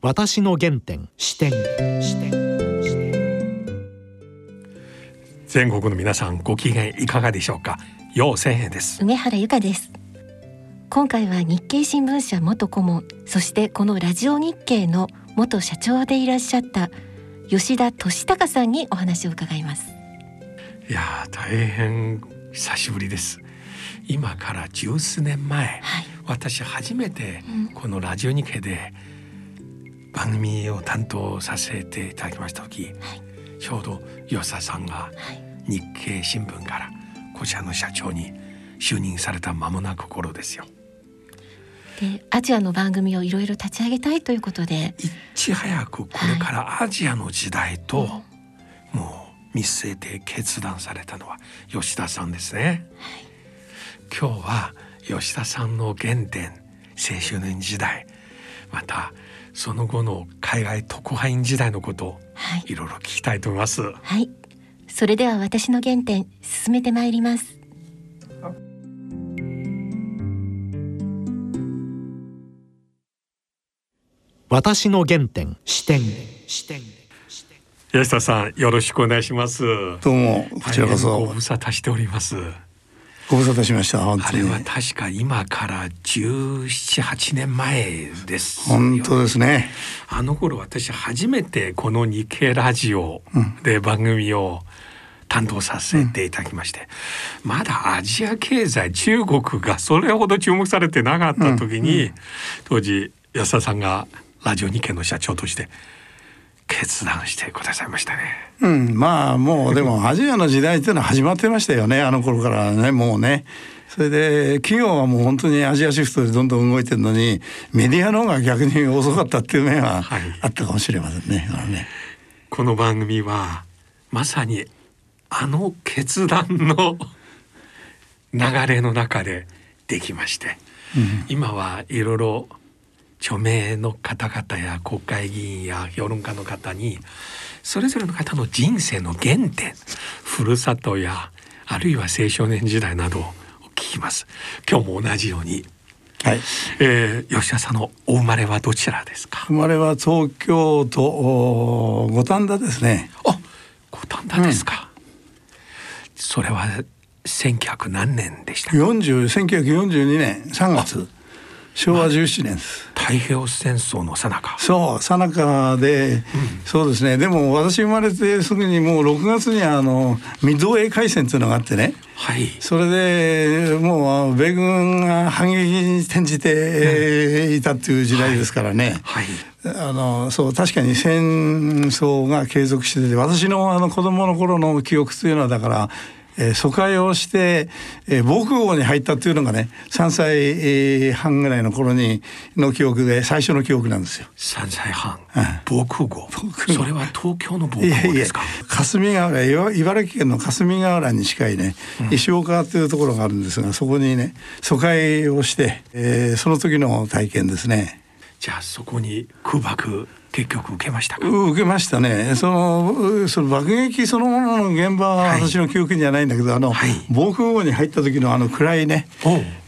私の原点視点。全国の皆さんご機嫌いかがでしょうか？陽千円です。梅原由香です。今回は日経新聞社元顧問そしてこのラジオ日経の元社長でいらっしゃった吉田俊孝さんにお話を伺います。いや大変久しぶりです。今から十数年前、はい、私初めてこのラジオ日経で番組を担当させていただきました時、はい、ちょうど吉田さんが日経新聞からこちらの社長に就任された間もなく頃ですよ。でアジアの番組をいろいろ立ち上げたいということで。いち早くこれからアジアの時代と、はい、もう見据えて決断されたのは吉田さんですね。はい。今日は吉田さんの原点青少年時代またその後の海外特派員時代のことをい。ろいろ聞きたいと思います。はい、それでは私の原点進めてまいります。私の原点視点。視点吉田さんよろしくお願いします。どうもこちらこそ。ご無沙汰しておりますご無沙汰しましたあれは確か今から十七八年前です本当ですね。あの頃私初めてこの日経ラジオで番組を担当させていただきまして、うん、まだアジア経済中国がそれほど注目されてなかった時に、うんうん、当時安田さんがラジオ日経の社長として決断してくださいましたね。うん、まあもうでもアジアの時代っていうのは始まってましたよね あの頃からねもうね。それで企業はもう本当にアジアシフトでどんどん動いてるのにメディアの方が逆に遅かったっていう面はあったかもしれませんね。はい、ねこの番組はまさにあの決断の 流れの中でできまして、うん、今はいろいろ著名の方々や国会議員や評論家の方にそれぞれの方の人生の原点ふるさとやあるいは青少年時代などを聞きます。今日も同じようにはい、えー、吉田さんのお生まれはどちらですか？生まれは東京都五反田ですね。あ五反田ですか、うん、それは1900何年でしたか？40 1942年3月昭和17年です。太平洋戦争の最中。そう、最中で、うん、そうですね。でも私生まれてすぐにもう6月にあのミッドウェー海戦っていうのがあってね。はい。それでもう米軍が反撃に転じていたっていう時代ですからね。はい。はい、あのそう確かに戦争が継続してて私のあの子供の頃の記憶というのはだからえー、疎開をして、えー、防空壕に入ったっていうのがね3歳、えー、半ぐらいの頃にの記憶で最初の記憶なんですよ。3歳半、防空壕。それは東京の防空壕ですか？霞ヶ浦茨城県の霞ヶ浦に近いね、うん、石岡というところがあるんですがそこにね疎開をして、えー、その時の体験ですね。じゃあそこに空爆結局受けました受けましたね。そのその爆撃そのものの現場は私の記憶にはないんだけど、はい、あの、はい、防空壕に入った時のあの暗いね、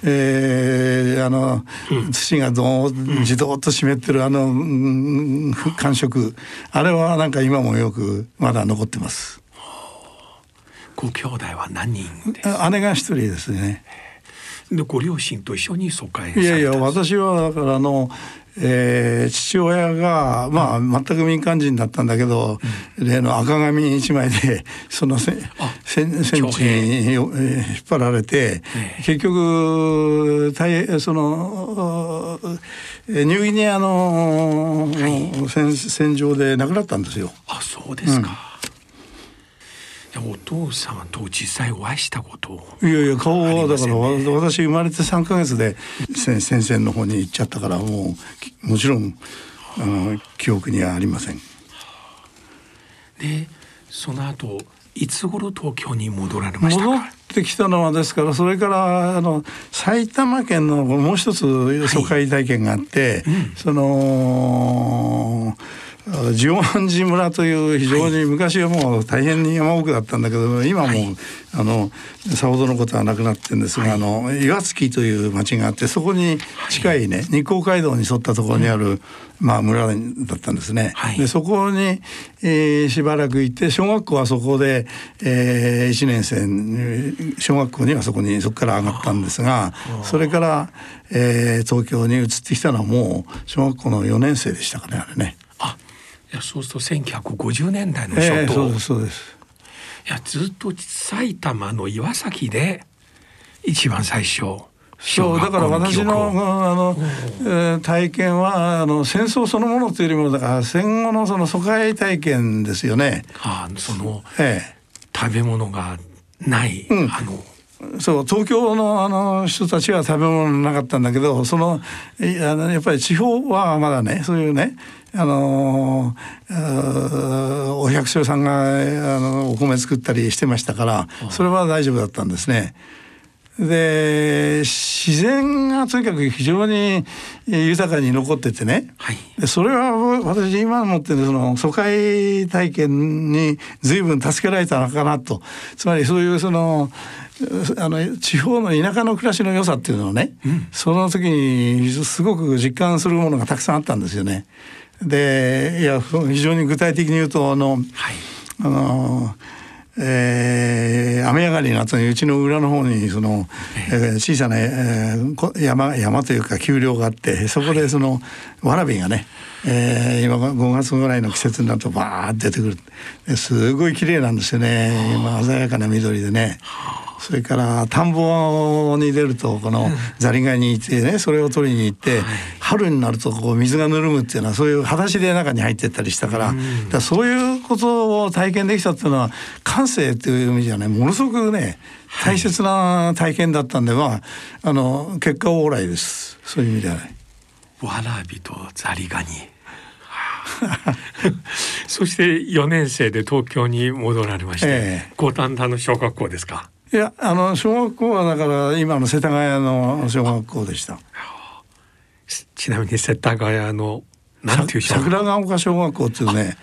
えー、あの、うん、土がどうじどっと湿ってるあの、うん、感触あれはなんか今もよくまだ残ってます。ご兄弟は何人姉が一人ですね。でご両親と一緒に疎開いやいや私はだからあのえー、父親が、まあ、全く民間人だったんだけど、うん、例の赤紙一枚で その戦戦地に引っ張られて、結局大そのニューギニアの、はい、戦戦場で亡くなったんですよ。あそうですか、うんお父さんと実際お会いしたこといやいや顔はだから私生まれて3か月で戦線の方に行っちゃったからもうもちろんあの記憶にはありません。でその後いつ頃東京に戻られました戻ってきたのはですからそれからあの埼玉県のもう一つ疎開体験があって、はいうん、その十万寺村という非常に昔はもう大変に山奥だったんだけど今も、はい、あのさほどのことはなくなってるんですが、はい、あの岩槻という町があってそこに近いね、はい、日光街道に沿ったところにある、まあ、村だったんですね。でそこに、えー、しばらく行って小学校はそこで、えー、1年生小学校にはそこにそこから上がったんですがそれから、えー、東京に移ってきたのはもう小学校の4年生でしたかねあれね。いやそうすると1950年代の初頭、えー、そうですそうです。いやずっと埼玉の岩崎で一番最初そうだから私のあの、えー、体験はあの戦争そのものというよりもだから戦後のその疎開体験ですよね。あその、ええ、食べ物がない、うん、あのそう東京のあの人たちは食べ物なかったんだけどそのあのやっぱり地方はまだねそういうねあのお百姓さんがあのお米作ったりしてましたからそれは大丈夫だったんですね。で自然がとにかく非常に豊かに残っててね、はい、でそれは私今思ってるその疎開体験に随分助けられたのかなと。つまりそういうそのあの地方の田舎の暮らしの良さっていうのをね、うん、その時にすごく実感するものがたくさんあったんですよね。でいや非常に具体的に言うとあの、はい、あのえー、雨上がりの後にうちの裏の方にその、えー、小さな、えー、山山というか丘陵があってそこでその、わらびがね、えー、今5月ぐらいの季節になるとバーッ出てくる。すごい綺麗なんですよね。今鮮やかな緑でね。それから田んぼに出るとこのザリガニに行ってねそれを取りに行って、春になるとこう水がぬるむっていうのはそういう裸足で中に入ってったりしたから,、だそういうことを体験できたっていうのは感性っていう意味じゃねものすごくね大切な体験だったんでまああの結果オーライです。そういう意味ではね。わらびとザリガニ。そして4年生で東京に戻られまして、ええ、五反田の小学校ですかいやあの小学校はだから今の世田谷の小学校でした。ちなみに世田谷のなんていう小桜ヶ丘小学校っていうね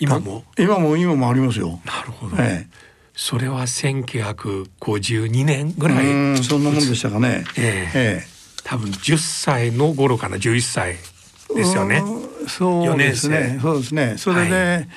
今も？今も今もありますよ。なるほど。ええ、それは1952年ぐらいそんなもんでしたかね。ええええ、多分10歳の頃かな11歳ですよね。そうですね。そうですね。それで、はい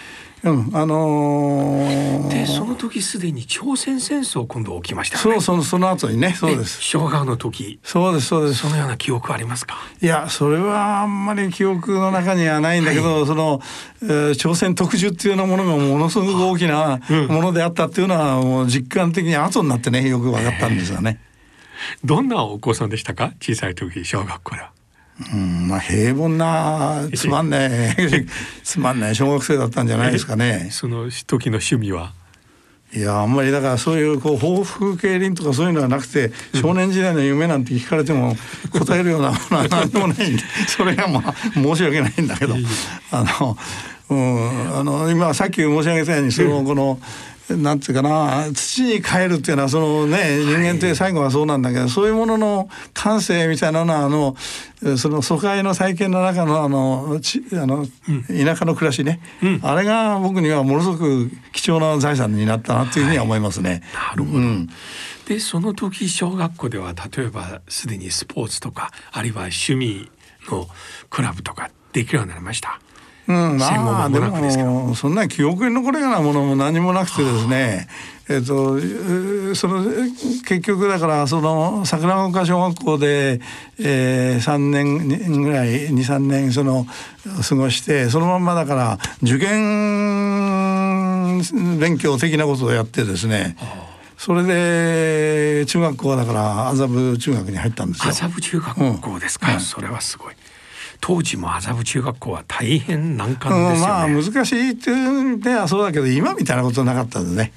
うんあのー、でその時すでに朝鮮戦争今度起きました、ね、そうそのその後にねそうです。小学の時。そうですそうです。そのような記憶ありますか？いやそれはあんまり記憶の中にはないんだけど、はい、その、えー、朝鮮特需っていうようなものがものすごく大きなものであったっていうのは、もう実感的に後になってねよく分かったんですよね。どんなお子さんでしたか？小さい時小学校では。うん、まあ平凡な つまんねえ つまんない小学生だったんじゃないですかね。その時の趣味は？いやあんまりだからそういうこう抱負競輪とかそういうのはなくて少年時代の夢なんて聞かれても答えるようなものは何でもないんでそれがまあ申し訳ないんだけどあの、うん、あの今さっき申し上げたようにそのこの。なんていうかな土に帰るっていうのはそのね人間って最後はそうなんだけど、はい、そういうものの感性みたいなのはあのその疎開の再建の中のあのちあの、田舎の暮らしね、うん、あれが僕にはものすごく貴重な財産になったなというふうには思いますね。はい、なるほど、うん、でその時小学校では例えばすでにスポーツとかあるいは趣味のクラブとかできるようになりました。うん、まあでもそんな記憶に残るようなものも何もなくてですね、えっと、その結局だからその桜岡小学校で、えー、3年ぐらい23年その過ごしてそのまんまだから受験勉強的なことをやってですね。それで中学校はだから麻布中学に入ったんですよ。麻布中学校ですか、うん、それはすごい。当時も麻布中学校は大変難関ですよね、うん、まあ難しいっていうではそうだけど今みたいなことなかったんでね。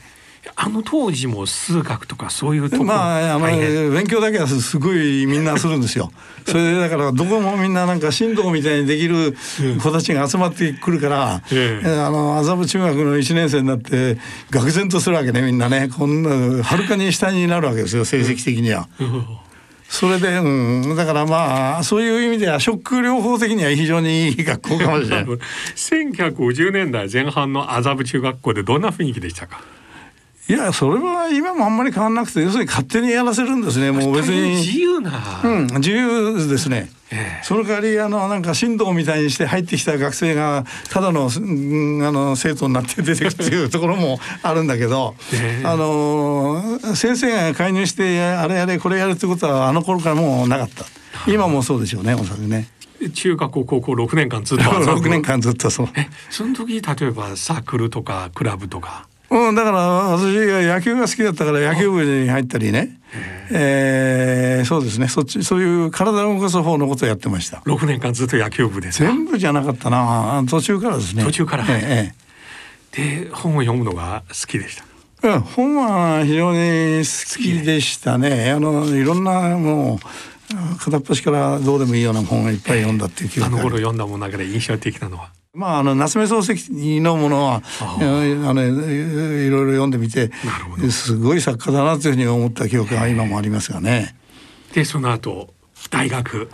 あの当時も数学とかそういうとこまああの勉強だけはすごいみんなするんですよ。それでだからどこもみんななんか神道みたいにできる子たちが集まってくるから、ええ、あの麻布中学の1年生になって愕然とするわけねみんなね。こんなはるかに下になるわけですよ成績的には。それで、うん、だからまあそういう意味ではショック療法的には非常にいい学校かもしれない。1950年代前半の麻布中学校でどんな雰囲気でしたか？いやそれは今もあんまり変わらなくて要するに勝手にやらせるんですね。もう別に。自由な、うん、自由ですね、ええ、その代わりあのなんか神道みたいにして入ってきた学生がただの,、うん、あの生徒になって出てくるっていうところもあるんだけど、え、あの先生が介入してあれやれこれやるってことはあの頃からもうなかった。今もそうでしょうねおそらくね。中学校高校6年間ずっと6 年間ずっとそう。えその時例えばサークルとかクラブとかうん、だから私が野球が好きだったから野球部に入ったりね、えー、そうですね。そっちそういう体を動かす方のことをやってました。6年間ずっと野球部です全部じゃなかったな。途中からですね。途中から、えー、で本を読むのが好きでした？うん、本は非常に好きでしたね。あのいろんなもう片っ端からどうでもいいような本がいっぱい読んだっていう記憶あの頃読んだもの中で印象的なのは？まあ、あの夏目漱石のものはあのいろいろ読んでみてすごい作家だなというふうに思った記憶が今もありますがね。でその後大学。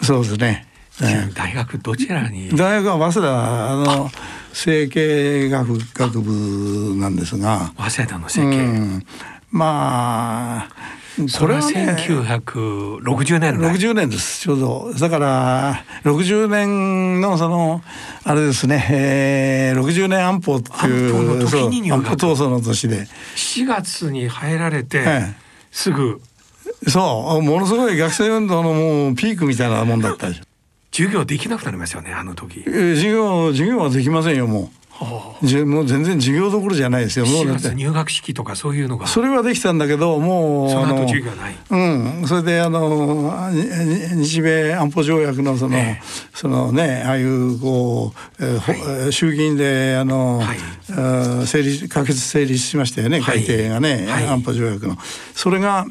そうですね。大学どちらに？大学は早稲田あの整形学学部なんですが早稲田の整形、うん、まあそれは1960年代60年ですちょうど。だから60年のそのあれですね、えー、60年安保っていう安保闘争の年で。7月に入られて、すぐ。そうものすごい学生運動のもうピークみたいなもんだったでしょ。授業できなくなりますよねあの時、えー、授業授業はできませんよもうもう全然授業どころじゃないですよ。もうだって入学式とかそういうのが。それはできたんだけど、もうその後授業ない。うん、それであの日米安保条約のその、えー、そのねああいうこう、えー、はい、衆議院であの、はい、成立可決成立しましたよね改定がね、はい、安保条約の。それが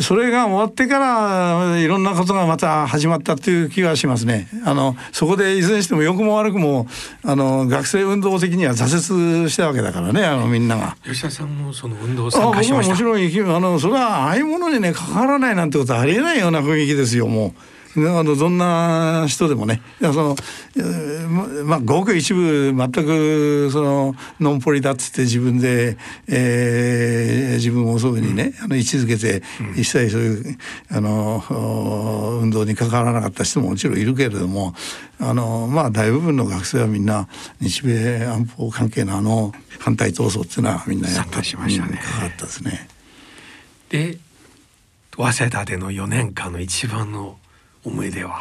それが終わってからいろんなことがまた始まったっていう気がしますね。あのそこでいずれにしても良くも悪くもあの学生運動的には挫折したわけだからねあのみんなが。吉田さんもその運動参加しました。もちろんあのそれはああいうものにね関わらないなんてことはありえないような雰囲気ですよもう。あのどんな人でもねいやその、まあ、ごく一部全くそのノンポリだっつって自分で、えー、自分をそういうふうにね、あの位置づけて、一切そういうあの運動に関わらなかった人ももちろんいるけれどもあのまあ大部分の学生はみんな日米安保関係のあの反対闘争っていうのはみんなやったしましたね。関わったですね。で早稲田での4年間の一番の思い出は。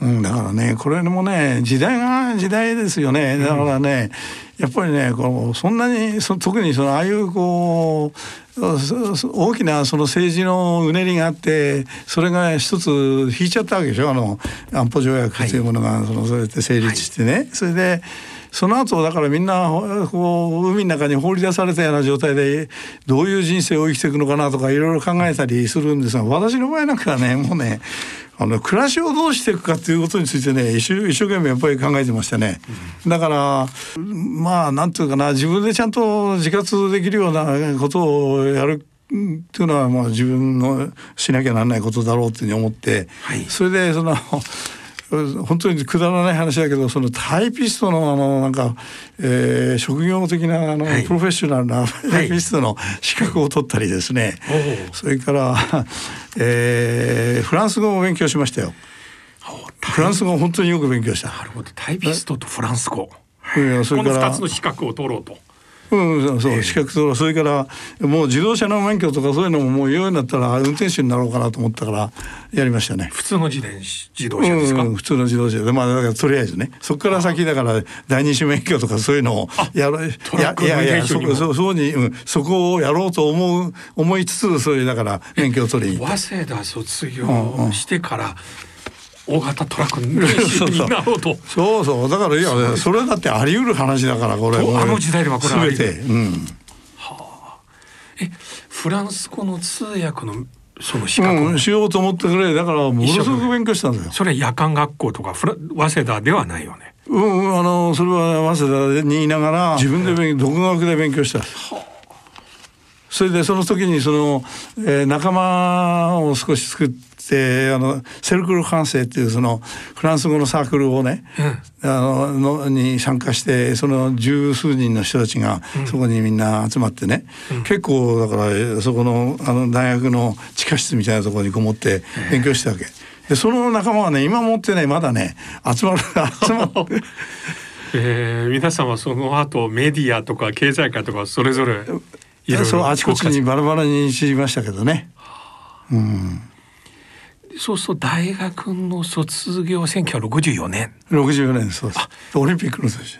うん、だからねこれもね時代が時代ですよね。だからね、うん、やっぱりねこうそんなにそ特にそのああいうこう大きなその政治のうねりがあってそれが一つ引いちゃったわけでしょ。あの安保条約というものが、そのそうやって成立してね、はい、それでその後だからみんなこう海の中に放り出されたような状態でどういう人生を生きていくのかなとかいろいろ考えたりするんですが私の場合なんかはねもうねあの暮らしをどうしていくかっていうことについてね一生一生懸命やっぱり考えてましたね、うん、だからまあなんていうかな自分でちゃんと自活できるようなことをやるっていうのはまあ自分のしなきゃならないことだろうっていうふうに思って、はい、それでその本当にくだらない話だけどそのタイピストのあのなんか、えー、職業的なあの、はい、プロフェッショナルなタイピストの資格を取ったりですね、はい、それから、えー、フランス語を勉強しましたよ。フランス語本当によく勉強した。なるほどタイピストとフランス語。この2つの資格を取ろうと。うん、そう資格とそれからもう自動車の免許とかそういうのももう言うようになったら運転手になろうかなと思ったからやりましたね。普通の自転自動車ですか、うん、普通の自動車でまあだからとりあえずね。そこから先だから第二種免許とかそういうのをやろいやいやいやそそそうに、うん、そこをやろうと思う思いつつそういうだから免許を取りに早稲田卒業してから、うんうん大型トラックになろうと。そうそう。だからいやそれだってあり得る話だからこれ。あの時代ではこれあり得る、うん、はあ。えフランス語の通訳のその資格、うん、しようと思ってくれ。だからものすごく勉強したんだよ。それ夜間学校とかフラ早稲田ではないよね。うん、あのそれは早稲田にいながら自分で勉、独学で勉強した、はあ。それでその時にその、えー、仲間を少し作ってあのセルクル反省っていうそのフランス語のサークルをね、うん、あののに参加してその十数人の人たちがそこにみんな集まってね、うん、結構だからそこのあの大学の地下室みたいなところにこもって勉強したわけ。でその仲間はね今もってねまだね集まる 集まって。えー、皆さんはその後メディアとか経済界とかそれぞれいろいろそうあちこちにバラバラに知りましたけどね。うんそうそう大学の卒業選挙は64年。64年そうです。オリンピックの年。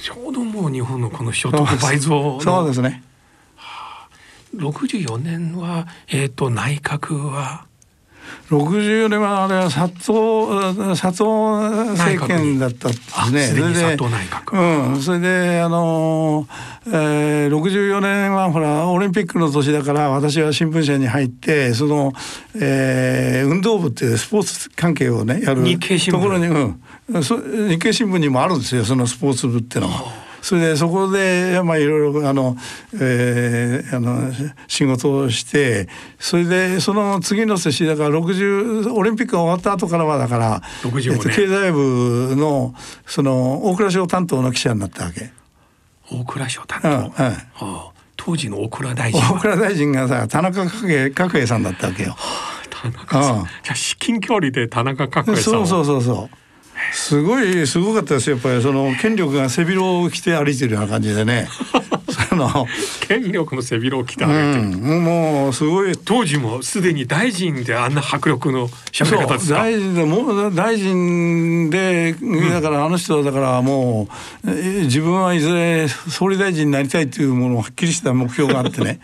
ちょうどもう日本のこの所得倍増そうですね。64年はえっ、ー、と内閣は？64年はあれは佐藤佐藤政権だったですね。それで、うん、それであの、えー、64年はほらオリンピックの年だから私は新聞社に入ってその、えー、運動部っていうスポーツ関係をねやるところに、うん、日経新聞にもあるんですよそのスポーツ部っていうのは。それでそこでまあいろいろあの、えー、あの仕事をしてそれでその次の年だから60オリンピックが終わった後からはだから、えっと、経済部のその大蔵省担当の記者になったわけ。大蔵省担当、うんはい、当時の大蔵大臣大蔵大臣がさ田中角栄角栄さんだったわけよ。田中さん、じゃ至近距離で田中角栄さんそうそうそうそう。すごいすごかったです。やっぱりその権力が背広を着て歩いてるような感じでね。その権力の背広を着て歩いてる、うん、もうすごい当時もすでに大臣であんな迫力の喋り方ですか？大臣でもう大臣でだからあの人はだからもう、自分はいずれ総理大臣になりたいっていうものをはっきりした目標があってね。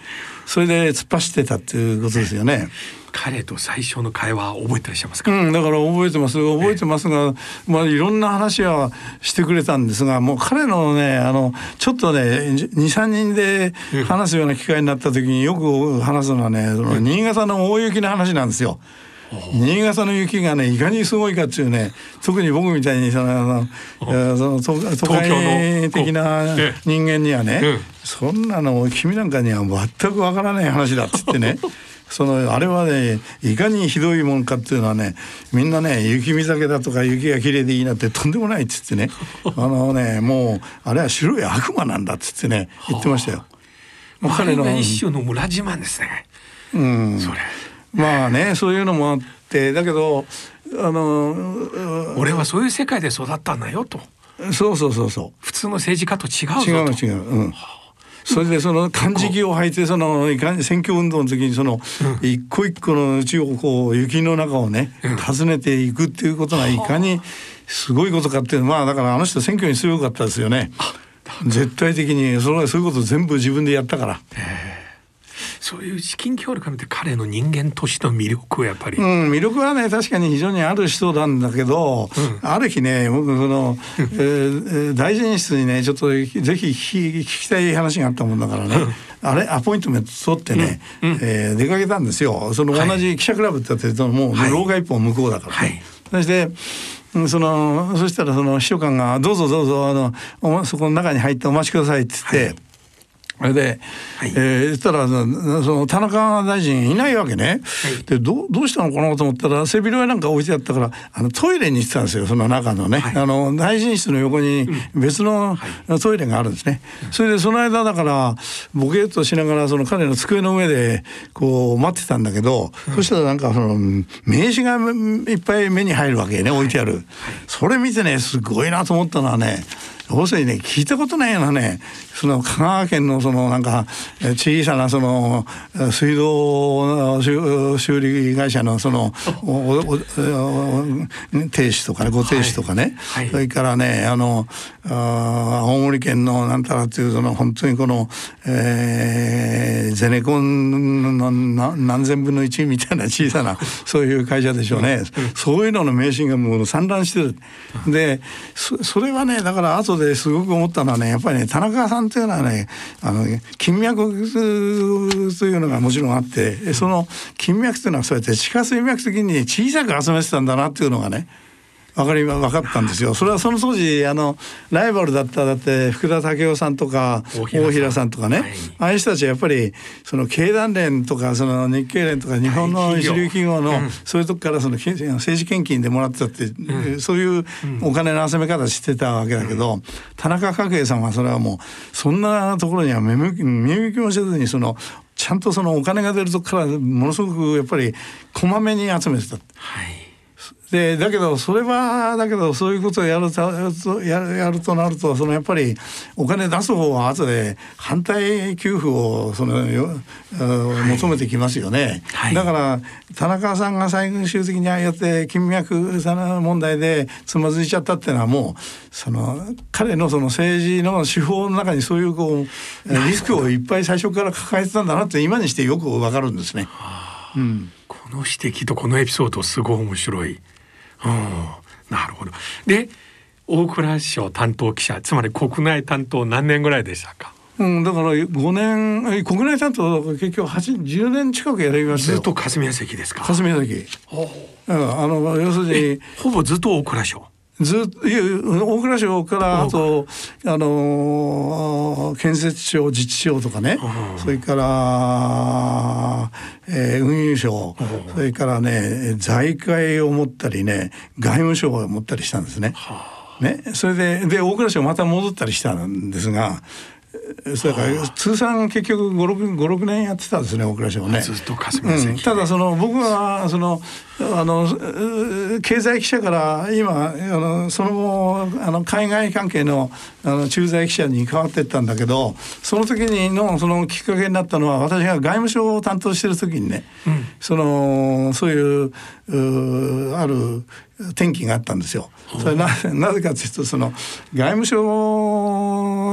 それで突っ走ってたっていうことですよね。彼と最初の会話覚えてらっしゃいますか、うん、だから覚えてます。覚えてますが、まあいろんな話はしてくれたんですがもう彼のねあのちょっとね23人で話すような機会になった時によく話すのはねその新潟の大雪の話なんですよ。新潟の雪がねいかにすごいかっていうね特に僕みたいにそのその都会的な人間にはね、そんなの君なんかには全くわからない話だっつってね そのあれはねいかにひどいもんかっていうのはねみんなね雪見酒だとか雪が綺麗でいいなってとんでもないっつってね あのねもうあれは白い悪魔なんだっつってね言ってましたよ。もう彼の一種の村自慢ですね。うん、それまあねそういうのもあってだけどあの俺はそういう世界で育ったんだよと。そうそうそうそう。普通の政治家と違う違う違う。うん。それでその漢字を履いてその選挙運動の時にその一個一個のうちをこう雪の中をね訪ねていくっていうことがいかにすごいことかっていうまあだからあの人選挙に強かったですよね。絶対的にそれそういうこと全部自分でやったから。そういう資金協力を見て彼の人間としての魅力はやっぱり、うん、魅力はね確かに非常にある人なんだけど、うん、ある日ね僕その、えー、大臣室にねちょっとぜひ聞きたい話があったもんだからね、あれ？アポイントメント取ってね、うん、えー、出かけたんですよ。その同じ記者クラブってやってるともう廊下一本向こうだからね。はい、そしてそのそしたらその秘書官が「どうぞどうぞあのそこの中に入ってお待ちください」って言って。はいそれで、はい、えー、言ったらその田中大臣いないわけね、はい、でどどうしたのかなと思ったら背広なんか置いてあったからあのトイレに行ってたんですよその中のね、はい、あの大臣室の横に別のトイレがあるんですね、うん、それでその間だからボケっとしながらその彼の机の上でこう待ってたんだけど、うん、そしたらなんかその名刺がいっぱい目に入るわけね置いてある、それ見てねすごいなと思ったのはね要するにね聞いたことないようなねその香川県のそのなんか小さなその水道修理会社のその停止とかねご停止とかね、はいはい、それからねあのあ青森県のなんたらっていうその本当にこの、えー、ゼネコンの何千分の一みたいな小さなそういう会社でしょうね、そういうのの名刺がもう散乱してる。でそれはねだから後ですごく思ったのはねやっぱりね田中さんというのはねあの金脈というのがもちろんあってその金脈というのはそうやって地下水脈的に小さく集めてたんだなっていうのがね分かり分かったんですよ。それはその当時あのライバルだっただって福田武雄さんとか大平さん。とかね、はい、ああいう人たちはやっぱりその経団連とかその日経連とか日本の一流企業のそういうとこからその政治献金でもらってたって、うん、そういうお金の集め方してたわけだけど、うん、田中角栄さんはそれはもうそんなところには目向きもせずにそのちゃんとそのお金が出るとこからものすごくやっぱりこまめに集めてた。はいでだけどそれはだけどそういうことをやるとやるやるとなるとそのやっぱりお金出す方は後で反対給付をそのよ、求めてきますよね、はい、だから田中さんが最終的にああやって金脈問題でつまずいちゃったっていうのはもうその彼のその政治の手法の中にそういうこうリスクをいっぱい最初から抱えてたんだなって今にしてよくわかるんですね。うん、この指摘とこのエピソードすごい面白い。なるほど。で大蔵省担当記者つまり国内担当何年ぐらいでしたか？うん、だから5年国内担当結局10年近くやりましたずっと霞が関ですか？霞が関、う。ん、あの要するにほぼずっと大蔵省ずっと大蔵省からあとあの建設省自治省とかね。それから、えー、運輸省。それからね財界を持ったりね外務省を持ったりしたんですね。ね。それでで大蔵省また戻ったりしたんですがそれか。ら通算結局56年やってたんですね大倉省ね。ずっとうん、ただその僕はそのあの経済記者から今あのその後あの海外関係のあの駐在記者に変わっていったんだけどその時にのそのきっかけになったのは私が外務省を担当してる時にね、うん、そのそういううある転機があったんですよ。それななぜかというとその外務省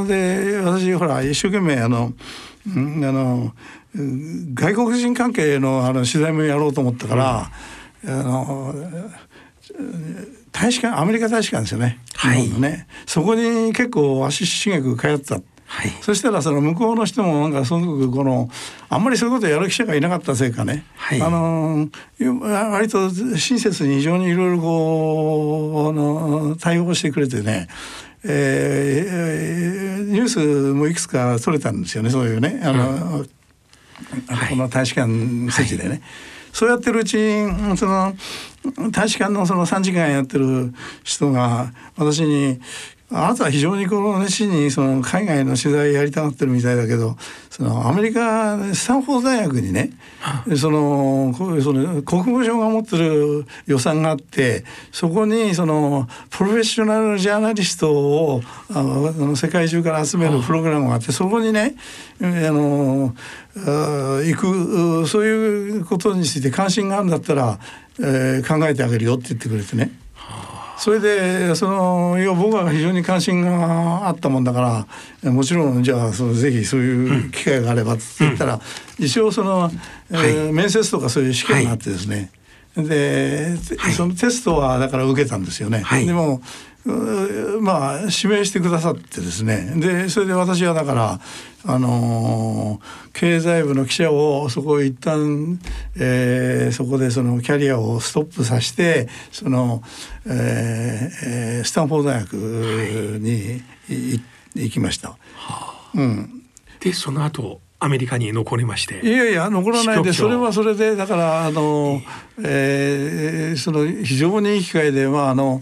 で私ほら一生懸命あの、うん、あの外国人関係のあの取材もやろうと思ったから、うん、あの大使館アメリカ大使館ですよね,、はい、ね。そこに結構足しげく通ってた。はい、そしたらその向こうの人もなんかすごくこのあんまりそういうことをやる記者がいなかったせいかね、はい、あの割と親切に非常にいろいろこうあの対応してくれてねえー、ニュースもいくつか取れたんですよねそういうね。あの、うん、この大使館席でね。はい、そうやってるうちにその大使館のその3時間やってる人が私にあなたは非常にこの熱心にその海外の取材やりたがってるみたいだけどそのアメリカスタンフォード大学にねそのその国務省が持ってる予算があってそこにそのプロフェッショナルジャーナリストをあの世界中から集めるプログラムがあってそこにねあの行くそういうことについて関心があるんだったら、えー、考えてあげるよって言ってくれてね。それでそのいや僕は非常に関心があったもんだからもちろんじゃあそのぜひそういう機会があればって言ったら、うん、一応その、えー、面接とかそういう試験があってですね、はい、で、はい、そのテストはだから受けたんですよね。はい、でもまあ指名してくださってですね。でそれで私はだからあのー、経済部の記者をそこ一旦、えー、そこでそのキャリアをストップさせてその、えー、スタンフォード大学に、行きました。はあ、うん、でその後アメリカに残りましていやいや残らないでそれはそれでだからあの、えー、その非常にいい機会で、まあ、あの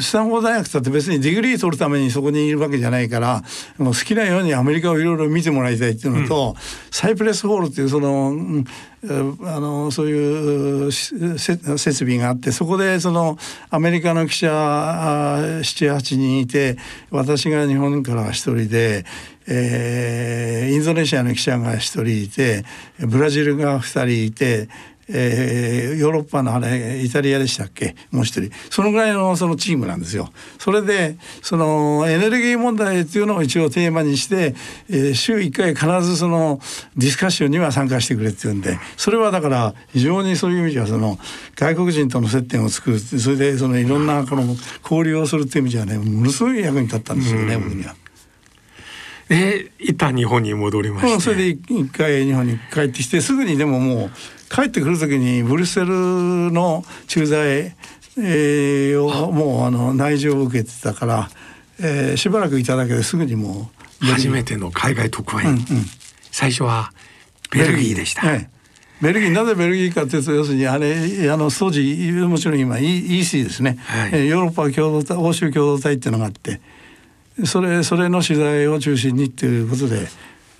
スタンフォード大学だって別に degree 取るためにそこにいるわけじゃないからもう好きなようにアメリカをいろいろ見てもらいたいっていうのと、うん、サイプレスホールっていうその、うんあのそういう設備があってそこでそのアメリカの記者78人いて私が日本から1人でえー、インドネシアの記者が1人いてブラジルが2人いて、えー、ヨーロッパのあれイタリアでしたっけ？もう一人そのぐらいのそのチームなんですよ。それでそのエネルギー問題っていうのを一応テーマにして、えー、週1回必ずそのディスカッションには参加してくれっていうんでそれはだから非常にそういう意味ではその外国人との接点を作るそれでそのいろんなこの交流をするっていう意味じゃねものすごい役に立ったんですよね、僕には。で一旦日本に戻りまして、それで一回日本に帰ってきてすぐにでももう帰ってくる時にブリュッセルの駐在えー、をもうあの内情を受けてたから、えー、しばらくいただけですぐにもう初めての海外特派員、うんうん、最初はベルギーでした。ベルギー,、ベルギーなぜベルギーかというと要するにあれあの当時もちろん今 EC ですね、はい、ヨーロッパ共同体欧州共同体っていうのがあってそれそれの取材を中心にっていうことで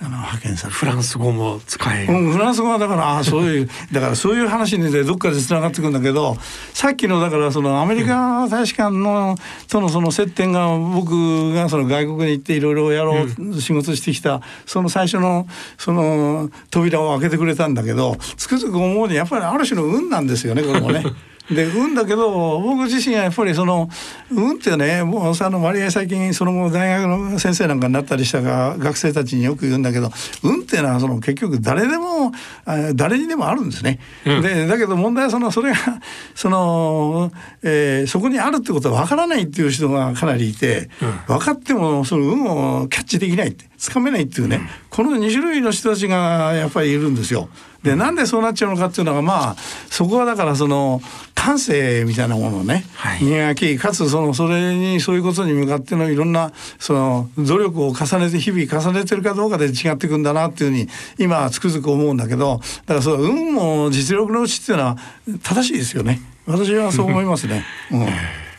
あの派遣されフランス語も使え、うん、フランス語はだからあそういう だからそういう話にでどっかでつながってくるんだけどさっきのだからそのアメリカ大使館のとのその接点が僕がその外国に行っていろいろやろう、仕事してきたその最初のその扉を開けてくれたんだけどつくづく思うにやっぱりある種の運なんですよねこれもね。で運だけど僕自身はやっぱりその運ってねもうあの割合最近その後大学の先生なんかになったりしたが学生たちによく言うんだけど運っていうのはその結局誰でも誰にでもあるんですね。うん、でだけど問題はそのそれがその、えー、そこにあるってことは分からないっていう人がかなりいて、うん、分かってもその運をキャッチできないってつかめないっていうね、うん、この2種類の人たちがやっぱりいるんですよ。でなんでそうなっちゃうのかっていうのがまあそこはだからその感性みたいなものをね、はい、磨きかつそのそれにそういうことに向かってのいろんなその努力を重ねて日々重ねてるかどうかで違っていくんだなっていうふうに今つくづく思うんだけどだからそう運も実力のうちっていうのは正しいですよね。私はそう思いますね。うん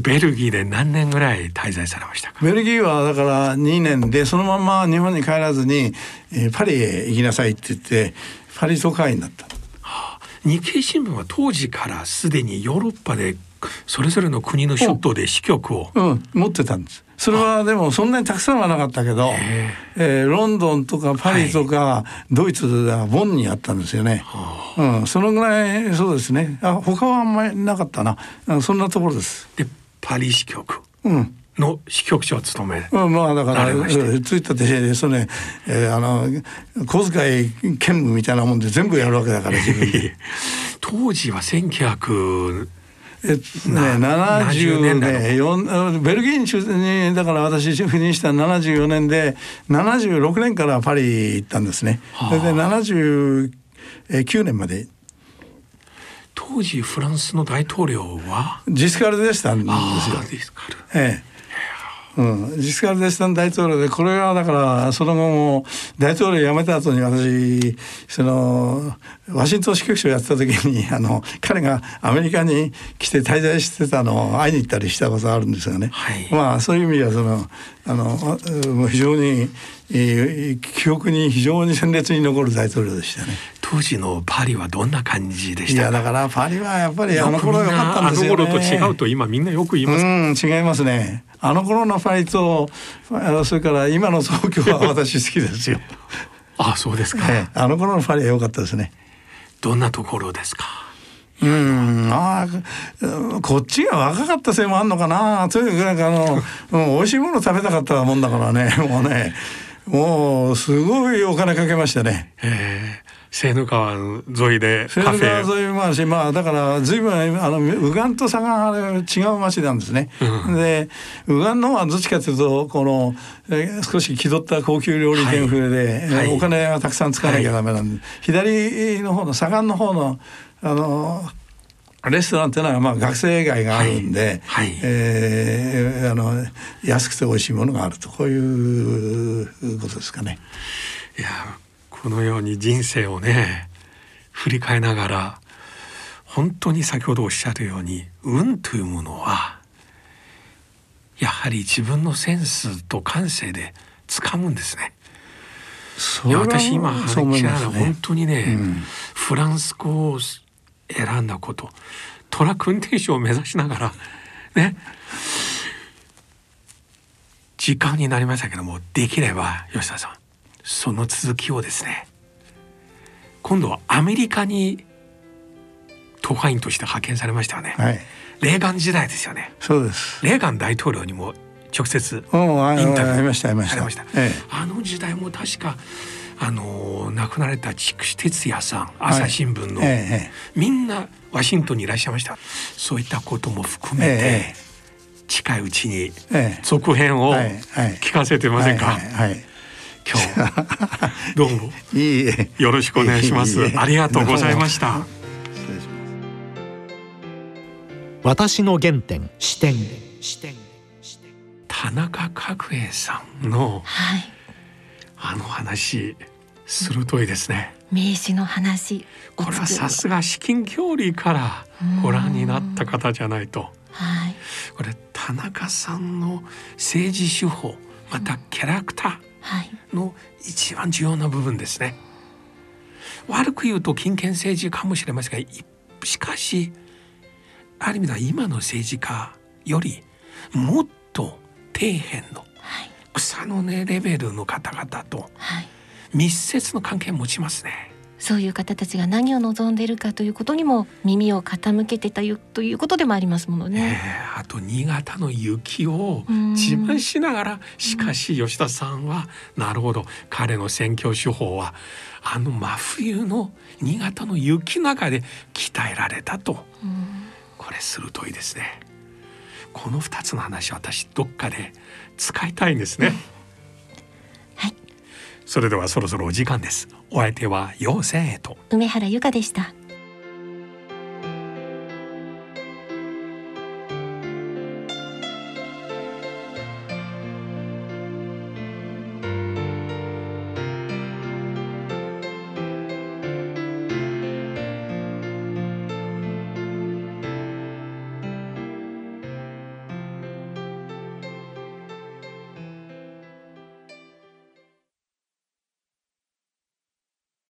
ベルギーで何年ぐらい滞在されましたか？ベルギーはだから2年でそのまま日本に帰らずに、えー、パリへ行きなさいって言ってパリ特派員だった。はあ、日経新聞は当時からすでにヨーロッパでそれぞれの国の首都で支局を、うん、持ってたんです。それはでもそんなにたくさんはなかったけど、えー、ロンドンとかパリとか、ドイツはボンにあったんですよね。うん、そのぐらいそうですね。あ他はあんまりなかったな。そんなところです。でパリ支局。うん。の支局長を務めうん、まあだからついたてその、えー、あの小遣い兼務みたいなもんで全部やるわけだから自分で当時は1900えね、70年代4ベルギーにだから私赴任した74年で76年からパリ行ったんですね。それで79年まで当時フランスの大統領は？ジスカルでしたんですよ。ええ、うん、ジスカルデスタン大統領でこれはだからその後も大統領辞めた後に私そのワシントン支局長やってた時に あの彼がアメリカに来て滞在してたのを会いに行ったりしたことあるんですがね、はい、まあそういう意味ではそのあの非常に、えー、記憶に非常に鮮烈に残る大統領でしたね。当時のパリはどんな感じでしたいやだからパリはやっぱりあの頃良かったんですよね。あの頃と違うと今みんなよく言います。うん違いますね。あの頃のファイトそれから今の東京は私好きですよ。あそうですか、ええ、あの頃のファリは良かったですね。どんなところですか？うんあこっちが若かったせいもあんのかなとにかくなんかあの、うん、美味しいもの食べたかったもんだからねもうねもうすごいお金かけましたね。えセーヌ川沿いでセーヌ川沿いもあるしまあだから随分あの右岸と佐賀は違う町なんですね。うん、で右岸の方はどっちかというとこの、えー、少し気取った高級料理店風で、はい、お金はたくさん使わなきゃダメなんで、はい、左の方の左岸の方のあのレストランっていうのはまあ学生街があるんで、はい。はい、えー、あの安くて美味しいものがあるとこういうことですかね。いやこのように人生をね振り返りながら本当に先ほどおっしゃるように運というものはやはり自分のセンスと感性で掴むんですね。いや私今話しながら本当にね、うん、フランス語を選んだことトラック運転手を目指しながらね時間になりましたけどもできれば吉田さんその続きをですね今度はアメリカに特派員として派遣されましたよね、はい、レーガン時代ですよね。そうです。レーガン大統領にも直接インタビューされました。あの時代も確かあの亡くなられた筑紫哲也さん朝日新聞の、はいええ、みんなワシントンにいらっしゃいました。そういったことも含めて、え、近いうちに続編を聞かせてませんか、はいはいはい今日。どうも。よろしくお願いします。ありがとうございました。私の原点視点視点田中角栄さんの、はい、あの話鋭いですね。名詞の話。これはさすが至近距離からご覧になった方じゃないと。はい、これ田中さんの政治手法またキャラクターの一番重要な部分ですね。悪く言うと金権政治かもしれませんがしかしある意味では今の政治家よりもっと底辺の草の根レベルの方々と密接の関係を持ちますね。そういう方たちが何を望んでいるかということにも耳を傾けてたということでもありますものね。えー、あと新潟の雪を自慢しながらしかし吉田さんはなるほど彼の選挙手法はあの真冬の新潟の雪の中で鍛えられたと。これ鋭いですね。この2つの話私どっかで使いたいんですね。それではそろそろお時間です。お相手は妖精と梅原由香でした。